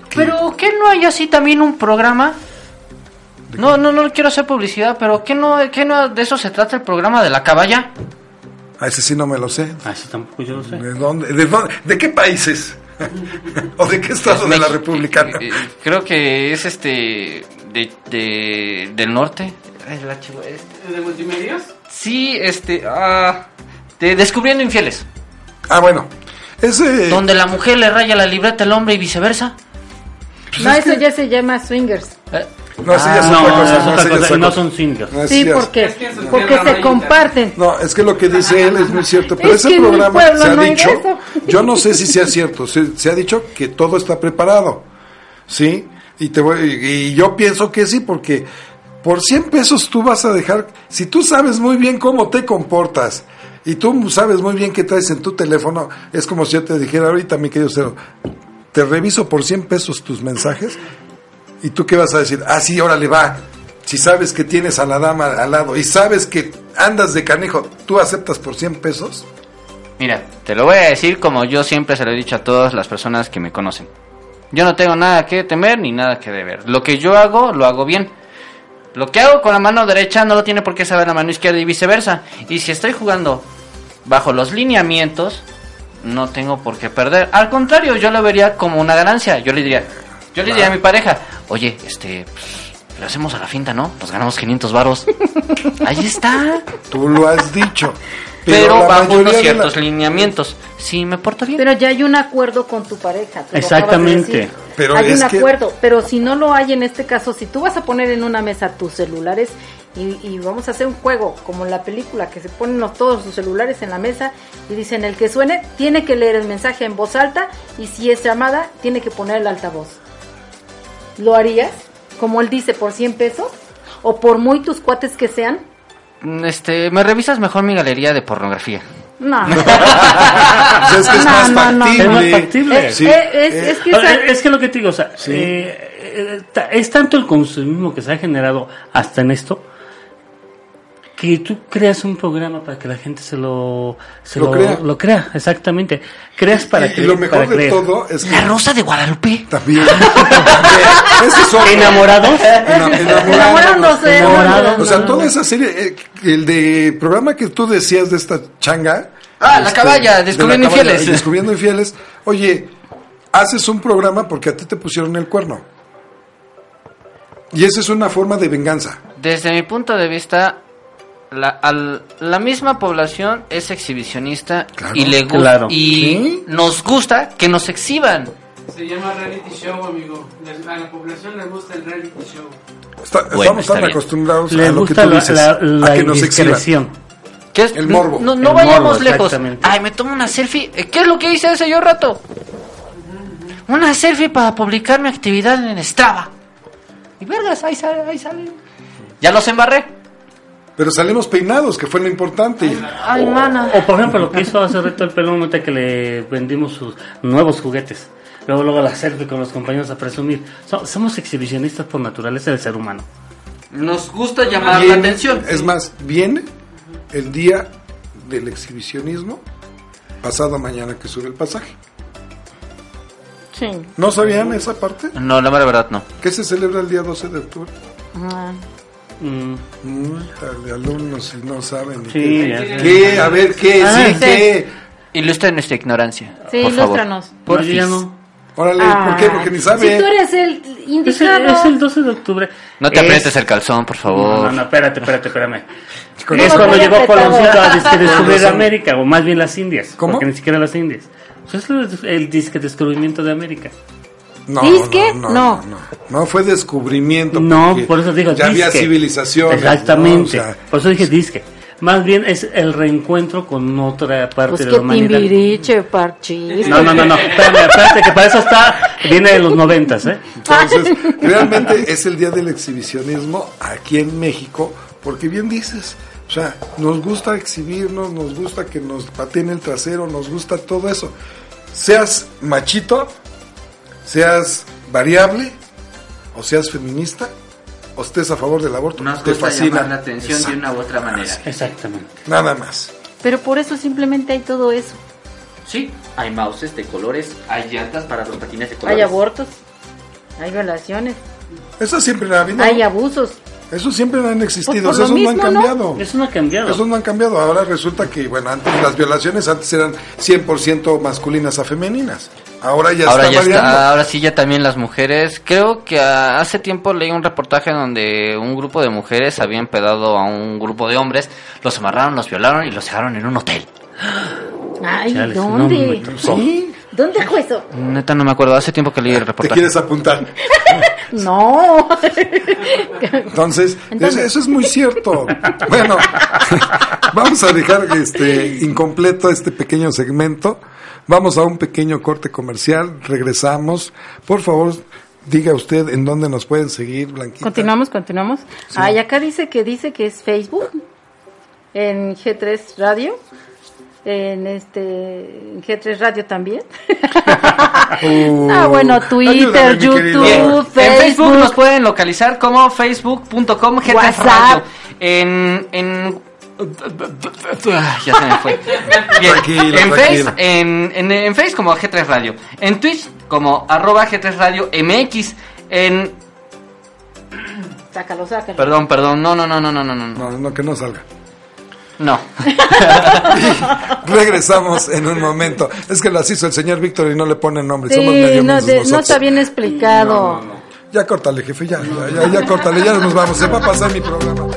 Que- Pero ¿qué no hay así también un programa? No, no, no quiero hacer publicidad, pero ¿qué no, qué no de eso se trata el programa de la caballa? A ese sí no me lo sé. Ah, eso tampoco yo lo sé. ¿De dónde? ¿De, dónde- de qué países? [LAUGHS] ¿O de qué estado de la República? eh, Creo que es este de, de- del norte. Ay, la chivo- este- ¿De multimedios? Sí, este ah, de descubriendo infieles, Ah, bueno. Ese... donde la mujer le raya la libreta al hombre y viceversa. pues no, es eso que- ya se llama swingers. Eh, No, es Ah, otra no, es no, otra cosa, no otra son swingers. No, Sí, Porque no se comparten. No, es que lo que dice él es muy cierto, pero Es ese programa se ha no dicho, yo no sé si sea cierto, se, se ha dicho que todo está preparado, ¿sí? Y, te voy, y yo pienso que sí, porque por 100 pesos tú vas a dejar, si tú sabes muy bien cómo te comportas y tú sabes muy bien qué traes en tu teléfono, es como si yo te dijera ahorita, mi querido Cero, te reviso por 100 pesos tus mensajes ¿Y tú qué vas a decir? Ah, sí, órale, va. Si sabes que tienes a la dama al lado y sabes que andas de canejo, ¿tú aceptas por 100 pesos? Mira, te lo voy a decir como yo siempre se lo he dicho a todas las personas que me conocen. Yo no tengo nada que temer ni nada que deber. Lo que yo hago, lo hago bien. Lo que hago con la mano derecha no lo tiene por qué saber la mano izquierda y viceversa. Y si estoy jugando bajo los lineamientos, no tengo por qué perder. Al contrario, yo lo vería como una ganancia. Yo le diría, yo le diría a mi pareja, oye, este, pues, lo hacemos a la finta, ¿no? Nos ganamos 500 varos. [LAUGHS] Ahí está. Tú lo has dicho. Pero, la bajo unos ciertos la- lineamientos. Sí, me porto bien. Pero ya hay un acuerdo con tu pareja. Exactamente. de. Pero hay es un que- acuerdo. Pero si no lo hay en este caso, si tú vas a poner en una mesa tus celulares y, y vamos a hacer un juego como la película que se ponen los- todos sus celulares en la mesa y dicen el que suene tiene que leer el mensaje en voz alta y si es llamada tiene que poner el altavoz. ¿Lo harías? Como él dice, por 100 pesos o por muy tus cuates que sean. Este, ¿me revisas mejor mi galería de pornografía? No. [LAUGHS] Pues es que es No, más no, no, factible. Es más factible. Es, Sí. es- Eh, que esa- lo que te digo, o sea, eh, eh, ta- es tanto el consumismo que se ha generado hasta en esto que tú creas un programa para que la gente se lo se Lo lo, crea. lo crea, exactamente. Creas para y, que y lo mejor de creer. todo es que La Rosa de Guadalupe. también, [LAUGHS] enamorados. Ena- Enamorándose. Enamorados. O sea, toda esa serie, eh, el de programa que tú decías de esta changa. Ah, la este, de Descubriendo la caballa, Infieles. Descubriendo infieles. Oye, haces un programa porque a ti te pusieron el cuerno. Y esa es una forma de venganza. Desde mi punto de vista, la, al- la misma población es exhibicionista Claro, y le claro. y Sí. nos gusta que nos exhiban. Se llama reality show, amigo. A la población le gusta el reality show. Está- Bueno, estamos está tan bien. acostumbrados Le a lo que tú la, dices, la, la a que nos exhiban. indiscreción. ¿Qué es? El morbo. No, no El vayamos morbo, lejos. Ay, me tomo una selfie. Eh, ¿Qué es lo que hice hace yo rato? Una selfie para publicar mi actividad en Strava. Y vergas, ahí sale, ahí sale. Ya los embarré. Pero salimos peinados, que fue lo importante. Ay, mana. O por ejemplo, lo que hizo hace rato el pelón, ahorita que le vendimos sus nuevos juguetes. Luego, luego la selfie con los compañeros a presumir. So- somos exhibicionistas por naturaleza del ser humano. Nos gusta llamar la Viene- atención. Es más, viene el día del exhibicionismo, pasado mañana que sube el pasaje. Sí. ¿No sabían esa parte? No, la verdad no. ¿Qué se celebra el día 12 de octubre? Ah. Mm, de alumnos si no saben. sí, qué. ¿Qué? A ver, ¿qué? Ah, sí, sí. ¿qué? Ilustra nuestra ignorancia. Sí, por favor. ilústranos. No, Porfis. no. Órale, ¿por qué? Porque ni Si sabe. tú eres el Es el, indicado. es el 12 de octubre. No te Es- aprietes el calzón, por No, favor. no, no, espérate, espérate, espérame. Con es cuando llegó. Coloncito a disque descubrir. América, o más bien las Indias. ¿Cómo? Porque ni siquiera las Indias. Pues es el, el disque descubrimiento de América. No, ¿Disque? No, no, No. no, no. No fue descubrimiento. No, por eso digo Ya había civilización. Exactamente. ¿no? O sea, por eso dije disque. Más bien es el reencuentro con otra parte Pues de la humanidad. timbiriche, parchís. No, no, no, no. Espérame, espérate, que para eso está. Viene de los noventas, ¿eh? Entonces, realmente es el día del exhibicionismo aquí en México, porque bien dices, o sea, nos gusta exhibirnos, nos gusta que nos pateen el trasero, nos gusta todo eso. Seas machito, seas variable, o seas feminista, o estés a favor del aborto, Nos te gusta fascina. llamar la atención de una u otra manera. Exactamente. Nada más. Pero por eso simplemente hay todo eso. Sí, hay mouses de colores, hay llantas para los patines de colores. Hay abortos, hay violaciones, Eso siempre ha habido. hay abusos. Eso siempre han existido, Pues lo no han mismo, ¿no? cambiado. Eso no ha cambiado. Esos no han cambiado. Ahora resulta que, bueno, antes las violaciones antes eran 100% masculinas a femeninas. Ahora ya Ahora está ya variando. está, ahora sí ya también las mujeres. Creo que hace tiempo leí un reportaje donde un grupo de mujeres habían pedado a un grupo de hombres, los amarraron, los violaron y los dejaron en un hotel. Ay, ¿dónde? ¿Dónde fue eso? Neta no me acuerdo, hace tiempo que leí el ¿Te reportaje. quieres apuntar? [LAUGHS] No. Entonces, Entonces- Eso, eso es muy cierto. Bueno, [LAUGHS] vamos a dejar este incompleto este pequeño segmento. Vamos a un pequeño corte comercial. Regresamos. Por favor, diga usted en dónde nos pueden seguir, Blanquita. Continuamos, continuamos. Ay, acá dice que dice que es Facebook, en G3 Radio, en este en G3 Radio también. Uh, [LAUGHS] [LAUGHS] ah, bueno, Twitter, ayúdame, mi YouTube. Bien, en Facebook. Facebook nos pueden localizar como facebook.com G3 WhatsApp. Radio. En, en ya se me fue. [LAUGHS] Bien, Tranquilo, en, tranquilo. Face, en, en, en Face como G3 Radio. En Twitch como arroba G3 Radio MX. En Sácalo, sácalo. perdón, perdón, no, no, no, no, no, no, no. No, no, que no salga. No. [LAUGHS] Regresamos en un momento. Es que las hizo el señor Víctor y no le pone nombre. Sí, Somos medio no, de- no está bien explicado. Ya córtale, jefe, ya, ya, ya, ya córtale, ya nos vamos. Se va a pasar mi programa.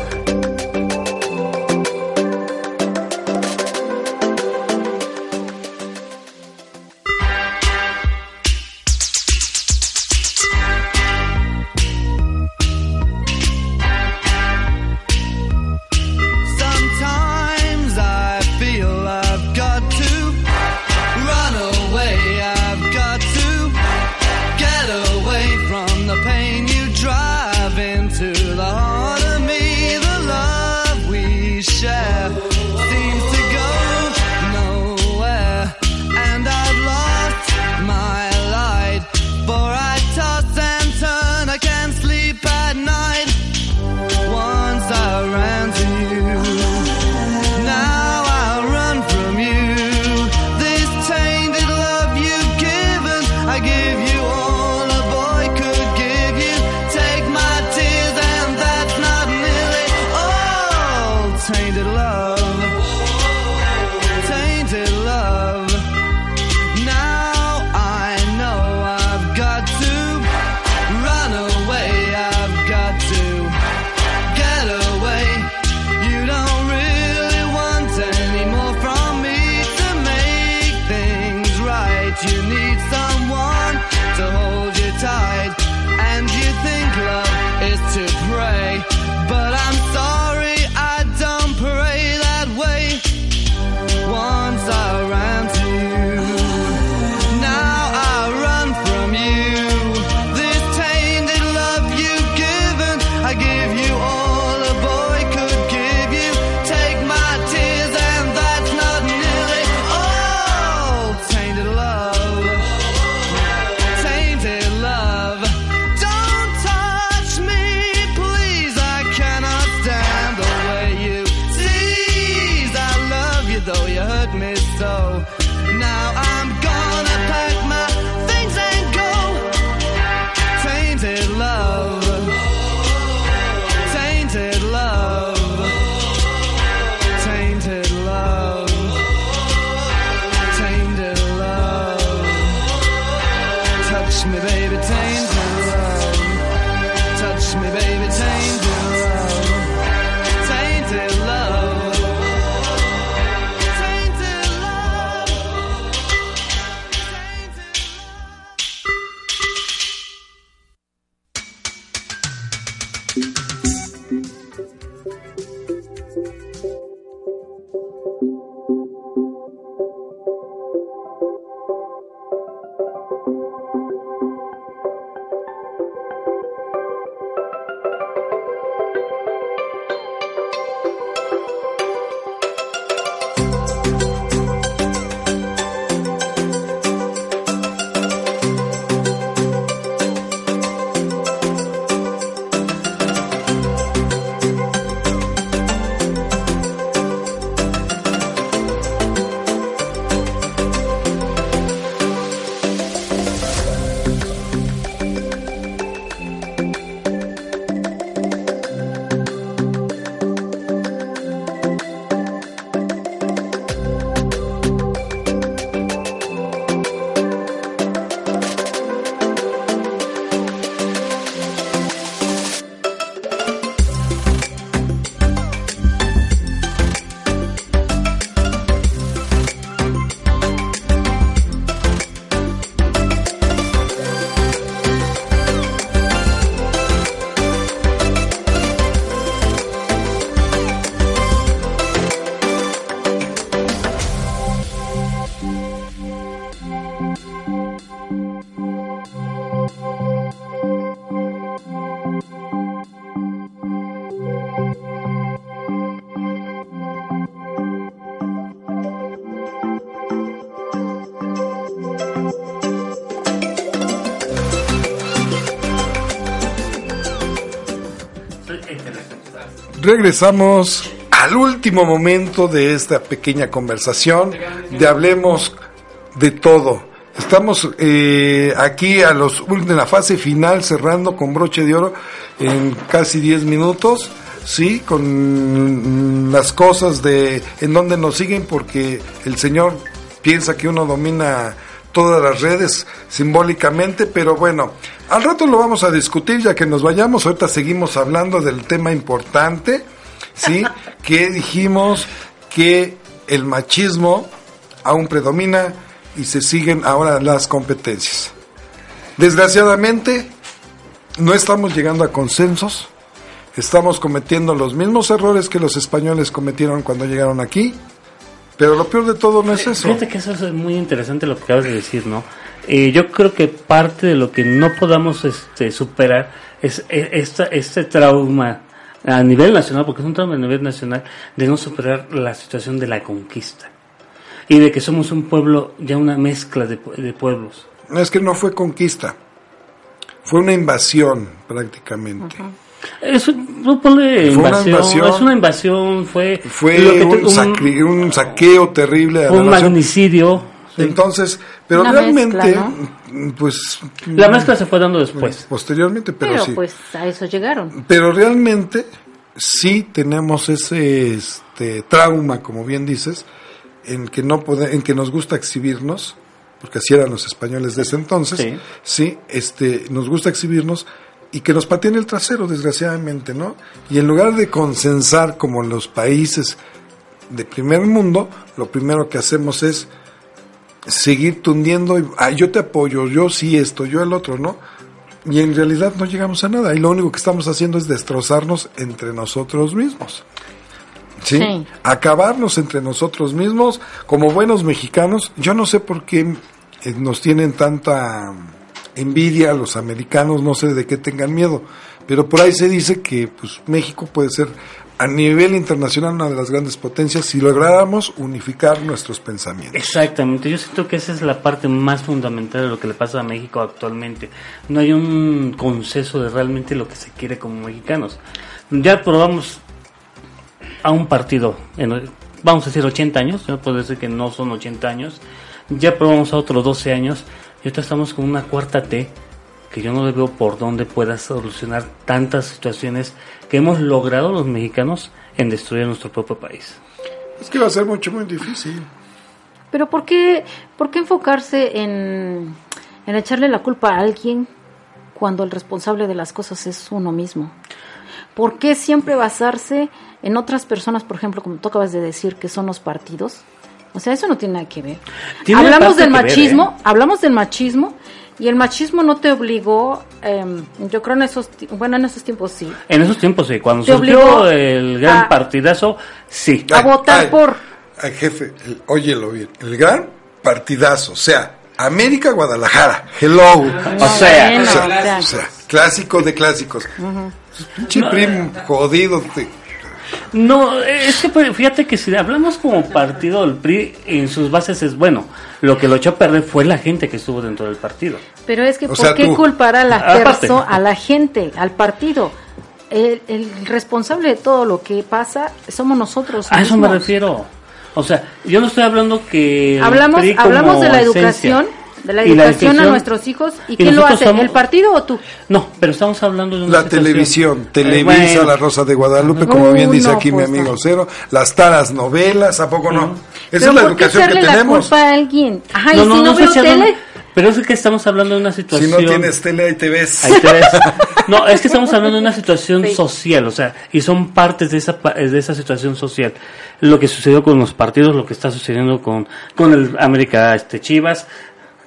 Regresamos al último momento de esta pequeña conversación de Hablemos de todo. Estamos eh, aquí a los en la fase final cerrando con broche de oro en casi 10 minutos, sí, con las cosas de en donde nos siguen porque el señor piensa que uno domina todas las redes simbólicamente, pero bueno, al rato lo vamos a discutir ya que nos vayamos, ahorita seguimos hablando del tema importante, ¿sí? [LAUGHS] que dijimos que el machismo aún predomina y se siguen ahora las competencias. Desgraciadamente, no estamos llegando a consensos, estamos cometiendo los mismos errores que los españoles cometieron cuando llegaron aquí, pero lo peor de todo no es eso. Fíjate que eso es muy interesante lo que acabas de decir, ¿no? Eh, yo creo que parte de lo que no podamos este, superar es eh, esta, este trauma a nivel nacional, porque es un trauma a nivel nacional, de no superar la situación de la conquista. Y de que somos un pueblo, ya una mezcla de, de pueblos. No es que no fue conquista, fue una invasión prácticamente. Es un, no ponle Fue una invasión, invasión. es una invasión, fue, Fue lo que un, te- un- sacri- un saqueo terrible la un nación. magnicidio. sí. Entonces, pero Una realmente, mezcla, pues... La mezcla se fue dando después. Posteriormente, pero, Pero sí. pues a eso llegaron. Pero realmente sí tenemos ese este, trauma, como bien dices, en que no pode- en que nos gusta exhibirnos, porque así eran los españoles de ese entonces, Sí. sí, este, nos gusta exhibirnos y que nos pateen el trasero, desgraciadamente, ¿no? Y en lugar de consensar como en los países de primer mundo, lo primero que hacemos es seguir tundiendo, y, "Ah, yo te apoyo, yo sí esto, yo el otro, ¿no? Y en realidad no llegamos a nada y lo único que estamos haciendo es destrozarnos entre nosotros mismos. ¿Sí? Sí. Acabarnos entre nosotros mismos como buenos mexicanos. Yo no sé por qué eh, nos tienen tanta envidia los americanos, no sé de qué tengan miedo, pero por ahí se dice que pues México puede ser a nivel internacional una de las grandes potencias si lográramos unificar nuestros pensamientos. Exactamente, yo siento que esa es la parte más fundamental de lo que le pasa a México actualmente. No hay un consenso de realmente lo que se quiere como mexicanos. Ya probamos a un partido, en, vamos a decir 80 años, yo puedo decir que no son 80 años, ya probamos a otros 12 años y ahorita estamos con una cuarta T que yo no le veo por dónde pueda solucionar tantas situaciones que hemos logrado los mexicanos en destruir nuestro propio país. Es que va a ser mucho, muy difícil. Pero ¿por qué, por qué enfocarse en, en echarle la culpa a alguien cuando el responsable de las cosas es uno mismo. ¿Por qué siempre basarse en otras personas, por ejemplo, como tú acabas de decir, que son los partidos? O sea, eso no tiene nada que ver. Tiene hablamos del ver, machismo, ¿eh? hablamos del machismo y el machismo no te obligó, em, yo creo en esos, bueno, en esos tiempos sí, En esos tiempos, sí. Cuando Te surgió obligó el gran a- partidazo, sí. a votar ay, por... ay, jefe, el- óyelo bien. El gran partidazo, o sea, América Guadalajara. Hello. O sea, Bueno, o, sea, o sea, o sea, clásico de clásicos. Pinche prim jodido. te- No, es que pues, fíjate que si hablamos como partido del PRI, en sus bases es bueno. Lo que lo echó a perder fue la gente que estuvo dentro del partido. Pero es que, O ¿por sea, qué tú. culpar a la Aparte. perso- a la gente, al partido? El, el responsable de todo lo que pasa somos nosotros. A eso me refiero. O sea, yo no estoy hablando que. Hablamos, hablamos de la esencia. educación, de la Y la educación a nuestros hijos. ¿Y, y quién lo hace? somos- ¿El partido o tú? No, pero estamos hablando de una La situación- televisión, Eh, Televisa, bueno, La Rosa de Guadalupe, como Uh, bien dice no, aquí mi pues, amigo no. Cero, las taras novelas, ¿a poco no? Esa Pero es la ¿por qué educación que la tenemos. culpa a alguien? Ajá, y no, si no, no, no veo tele, Pero es que estamos hablando de una Si situación. no tienes tele, ahí te ves. Ahí te ves. No, es que estamos hablando de una [LAUGHS] situación Sí. social, o sea, y son partes de esa pa- de esa situación social. Lo que sucedió con los partidos, lo que está sucediendo con con el América este Chivas,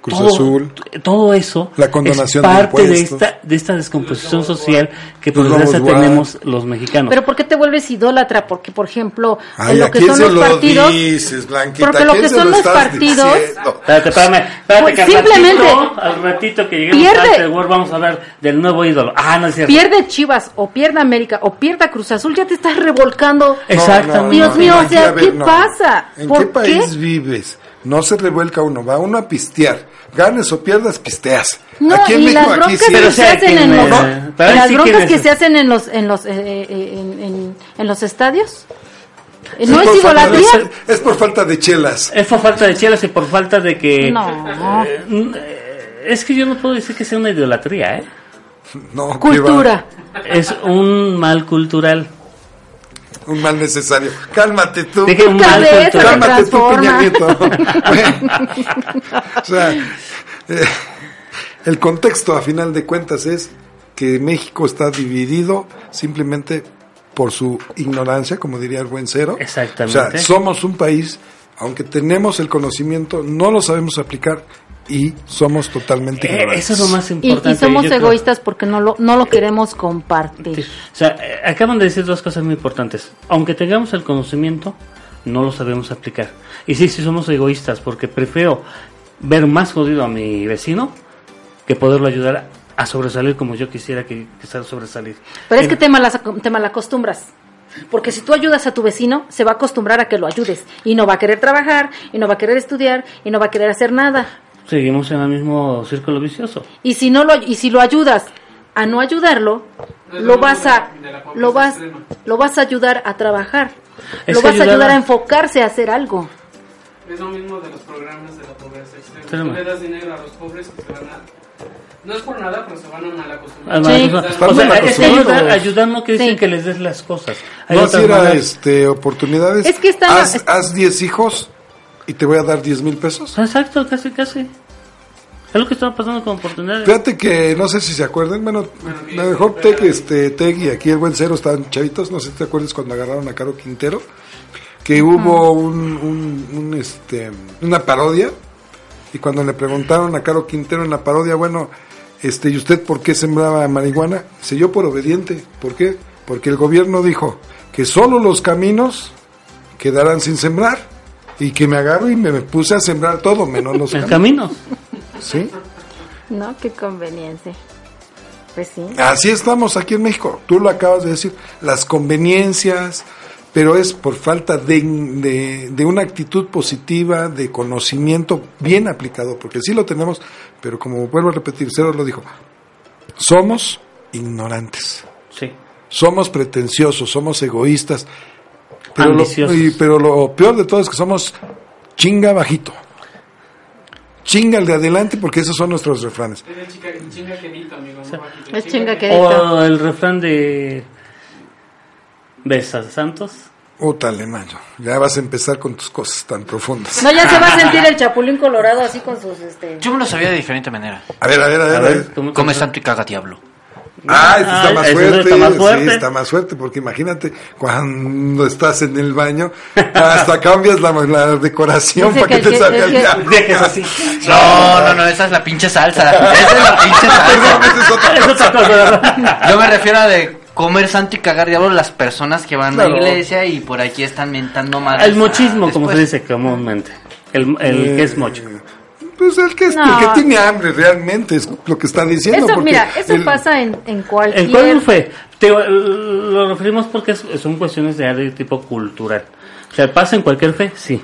Cruz todo, Azul. todo eso La condonación es de parte de impuestos. esta de esta descomposición social que por desgracia tenemos los mexicanos. pero ¿por qué te vuelves idólatra? Porque, por ejemplo, Ay, en lo ¿a que son se los lo partidos... dices, porque ¿A lo que son lo los partidos-? Espérate, espérame, espérate Pues que al simplemente- ratito, al ratito que lleguemos Pierde- a World vamos a ver del nuevo ídolo. Ah, no es cierto. Pierde Chivas o pierde América o pierda Cruz Azul, ya te estás revolcando. Exactamente. Dios mío, o sea, ¿qué no. pasa? ¿En ¿Por qué qué? país vives? No se revuelca uno, va uno a pistear. Ganes o pierdas, pisteas. No, aquí en y México, las aquí broncas sí. Pero que se hacen en los, ahí las sí broncas que se hacen en los en los eh, eh, en, en- en los estadios. Eh, Es ¿No es de- idolatría? Es por falta de chelas. Es por falta de chelas y por falta de que... No. Eh, es que yo no puedo decir que sea una idolatría, ¿eh? No, Cultura. Es un mal cultural. Un mal necesario. Cálmate tú. Un mal cultural. Cálmate tú. Peña Nieto. [LAUGHS] Bueno, [LAUGHS] o sea, eh, el contexto a final de cuentas es que México está dividido simplemente por su ignorancia, como diría el buen cero. Exactamente. O sea, somos un país, aunque tenemos el conocimiento, no lo sabemos aplicar y somos totalmente Eh, ignorantes. eso es lo más importante. y somos yo creo. egoístas porque no lo, no lo queremos compartir. O sea, eh, acaban de decir dos cosas muy importantes. Aunque tengamos el conocimiento, no lo sabemos aplicar. Y sí, sí somos egoístas, porque prefiero ver más jodido a mi vecino que poderlo ayudar a sobresalir como yo quisiera que, que sea sobresalir. Pero es Eh, que te, malas, te malacostumbras. Porque si tú ayudas a tu vecino, se va a acostumbrar a que lo ayudes. Y no va a querer trabajar, y no va a querer estudiar, y no va a querer hacer nada. Seguimos en el mismo círculo vicioso. Y si no lo y si lo ayudas a no ayudarlo, lo vas a lo vas extrema. lo vas a ayudar a trabajar. Es lo que vas a ayudar ayudar a- enfocarse a hacer algo. Es lo mismo de los programas de la pobreza extrema. Extrema. Tú le das dinero a los pobres que se van a... No es por nada, pero se van a mal acostumbrar. Además, Sí. o sea, es que ayudar, ayudar no quiere decir Sí. que les des las cosas. Hay No, si era este, oportunidades. Es que están- haz, es- haz 10 hijos y te voy a dar 10 mil pesos. Exacto, casi, casi. Es lo que está pasando con oportunidades. Fíjate que no sé si se acuerdan, bueno, a lo mejor Teg, este, Teg y aquí el buen cero estaban chavitos, no sé si te acuerdas cuando agarraron a Caro Quintero, que hubo un, un- un, este, una parodia y cuando le preguntaron a Caro Quintero en la parodia, bueno, este, ¿y usted por qué sembraba marihuana? Dice, yo por obediente, ¿por qué? Porque el gobierno dijo que solo los caminos quedarán sin sembrar y que me agarro y me, me puse a sembrar todo, menos los [LAUGHS] El caminos. camino. ¿Sí? No, qué conveniencia. Pues sí. Así estamos aquí en México. Tú lo acabas de decir, las conveniencias, pero es por falta de, de, de una actitud positiva, de conocimiento bien aplicado, porque sí lo tenemos, pero como vuelvo a repetir, Cero lo dijo, somos ignorantes, Sí. somos pretenciosos, somos egoístas, pero lo, Ambiciosos. y- pero lo peor de todo es que somos chinga bajito. Chinga el de adelante porque esos son nuestros refranes. Es chica, chinga quedito, amigo. no bajito, Es chinga que- O el refrán de Besa Santos mayo. Ya vas a empezar con tus cosas tan profundas. No, ya se va a [LAUGHS] sentir el chapulín colorado así con sus, este... Yo me lo sabía de diferente manera. A ver, a ver, a ver. A a ver. ¿cómo- Come santo y caga diablo. Ah, este está Ah, más fuerte. está más fuerte. Sí, está más fuerte, porque imagínate cuando estás en el baño, hasta cambias la, la decoración para que, que te salga el. Dejes así. [LAUGHS] No, no, no, esa es la pinche salsa. [LAUGHS] Esa es la pinche salsa. Es otra. [LAUGHS] Yo me refiero a de comer santo y cagar diablo las personas que van Claro. a la iglesia y por aquí están mentando madres. El mochismo, como se dice comúnmente. El, el que es mocho. Pues el que, es- No. el que tiene hambre realmente es lo que está diciendo. Eso, mira, eso el- pasa en, en cualquier... ¿En cuál fue? Te- lo referimos porque es- son cuestiones de, de tipo cultural. O sea, pasa en cualquier fe, sí.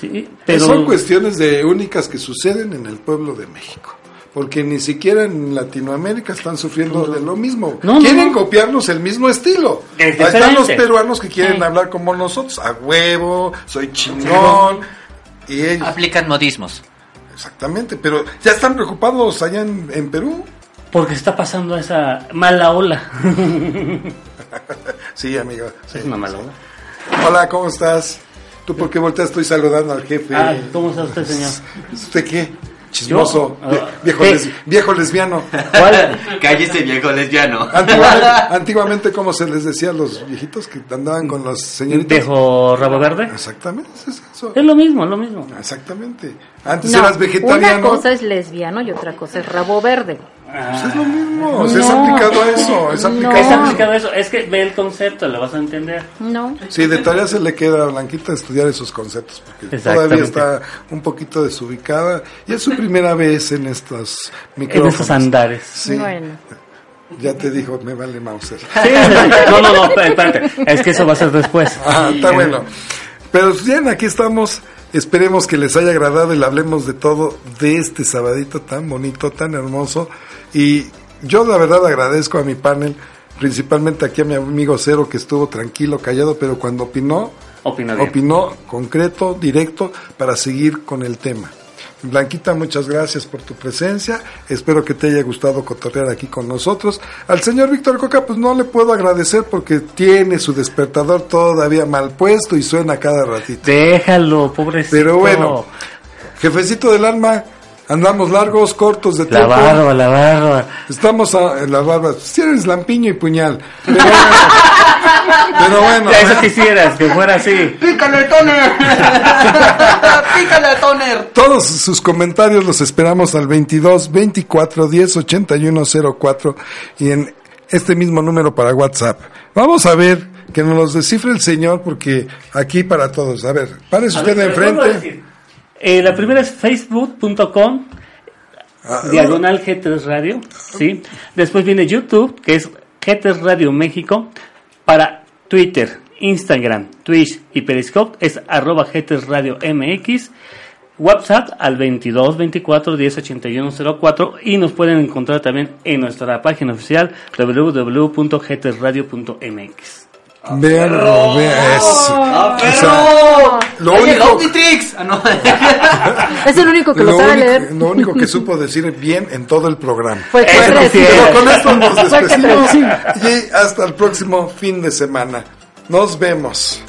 Sí, pero... Son cuestiones de únicas que suceden en el pueblo de México. Porque ni siquiera en Latinoamérica están sufriendo de lo mismo. No, quieren no. copiarnos el mismo estilo. Es Ahí están los peruanos que quieren Sí. hablar como nosotros. A huevo, soy chingón. Y ellos, Aplican modismos. Exactamente. Pero ya están preocupados allá en, en Perú. Porque está pasando esa mala ola. [LAUGHS] Sí, amigo. sí. es una mala ola. Hola, ¿cómo estás? ¿Tú por qué volteas? Estoy saludando al jefe. Ah, ¿cómo está usted, señor? ¿Usted qué? Chismoso. Ah, viejo, ¿qué? les- viejo lesbiano. ¿Cuál? Cállese viejo lesbiano. Antiguamente, antiguamente, ¿cómo se les decía a los viejitos que andaban con las señoritas? ¿Viejo rabo verde? Exactamente, es eso. Es lo mismo, es lo mismo. Exactamente. Antes No, eras vegetariano. una cosa es lesbiano y otra cosa es rabo verde. Pues es lo mismo. o sea, es No. aplicado a eso. Es No. aplicado Es a eso. Es que ve el concepto, lo vas a entender. No. Sí, de tarea se le queda a Blanquita estudiar esos conceptos, porque Exactamente. todavía está un poquito desubicada y es su primera vez en estos En micrófonos. esos andares. Sí, Bueno. ya te dijo, me vale Mauser. Sí, sí, sí. No, no, no, espérate. Es que eso va a ser después. Ah, está bueno. Pero bien, aquí estamos. Esperemos que les haya agradado y le hablemos de todo de este sabadito tan bonito, tan hermoso. Y yo la verdad agradezco a mi panel, principalmente aquí a mi amigo Cero que estuvo tranquilo, callado, pero cuando opinó, bien. opinó concreto, directo, para seguir con el tema. Blanquita, muchas gracias por tu presencia. Espero que te haya gustado cotorrear aquí con nosotros. Al señor Víctor Coca, pues no le puedo agradecer porque tiene su despertador todavía mal puesto y suena cada ratito. Déjalo, pobrecito. Pero bueno, jefecito del alma, andamos largos, cortos de La tiempo. barba, la barba. Estamos a- en la barba. Si eres lampiño y puñal. [LAUGHS] Pero. Pero bueno. Ya, Eso quisieras, que fuera así. ¡Pícale, toner! [LAUGHS] ¡Pícale, toner! Todos sus comentarios los esperamos al 22 24 10 81 04 y en este mismo número para WhatsApp. Vamos a ver que nos los descifre el señor porque aquí para todos. A ver, párese usted ver, enfrente. Eh, la primera es facebook.com Ah, diagonal G3 Radio, ¿sí? Después viene YouTube, que es G3 Radio México. Para Twitter, Instagram, Twitch y Periscope es arroba G3 Radio MX. WhatsApp al 22 24 10 81 04 y nos pueden encontrar también en nuestra página oficial www.g3radio.mx. Véanlo, vean. ¡Ah, O sea, lo ¡Oye, el único, Omnitrix! Ah, no. [LAUGHS] Es el único que lo, lo sabe único, leer. lo único que [LAUGHS] supo decir bien en todo el programa. Fue que es. Pero con esto nos despedimos y hasta el próximo fin de semana. Nos vemos.